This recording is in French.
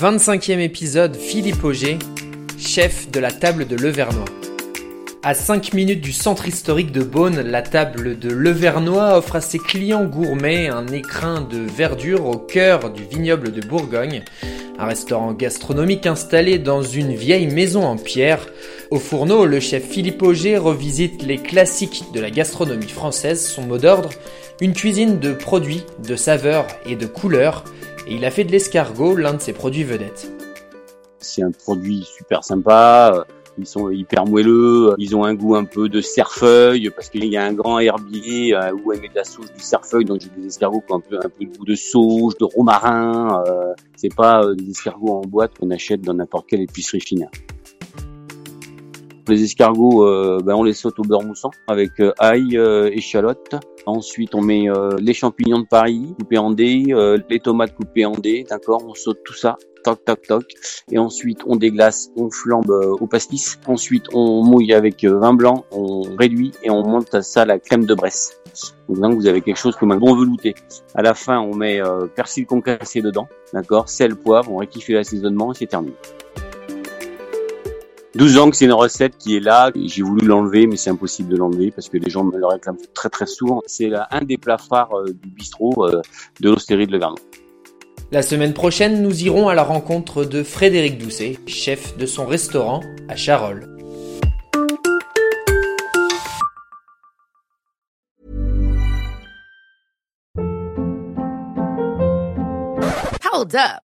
25e épisode, Philippe Auger, chef de la table de Levernois. À 5 minutes du centre historique de Beaune, la table de Levernois offre à ses clients gourmets un écrin de verdure au cœur du vignoble de Bourgogne, un restaurant gastronomique installé dans une vieille maison en pierre. Au fourneau, le chef Philippe Auger revisite les classiques de la gastronomie française, son mot d'ordre, une cuisine de produits, de saveurs et de couleurs, il a fait de l'escargot l'un de ses produits vedettes. C'est un produit super sympa. Ils sont hyper moelleux. Ils ont un goût un peu de cerfeuil parce qu'il y a un grand herbier euh, où elle met de la sauge du cerfeuil. Donc j'ai des escargots qui ont un peu, un peu de goût de sauge, de romarin. Euh, c'est pas euh, des escargots en boîte qu'on achète dans n'importe quelle épicerie fine. Les escargots, euh, ben on les saute au beurre moussant avec euh, ail, euh, échalote. Ensuite, on met euh, les champignons de Paris coupés en dés, euh, les tomates coupées en dés, d'accord? On saute tout ça, toc, toc, toc. Et ensuite, on déglace, on flambe euh, au pastis. Ensuite, on mouille avec vin blanc, on réduit et on monte à ça la crème de Bresse. Donc vous avez quelque chose comme un bon velouté. À la fin, on met euh, persil concassé dedans, d'accord? Sel, poivre, on rectifie l'assaisonnement et c'est terminé. 12 ans que c'est une recette qui est là. J'ai voulu l'enlever, mais c'est impossible de l'enlever parce que les gens me le réclament très très souvent. C'est là un des plats phares euh, du bistrot euh, de l'Hostérie de Levernon. La semaine prochaine, nous irons à la rencontre de Frédéric Doucet, chef de son restaurant à Charolles. Hold up.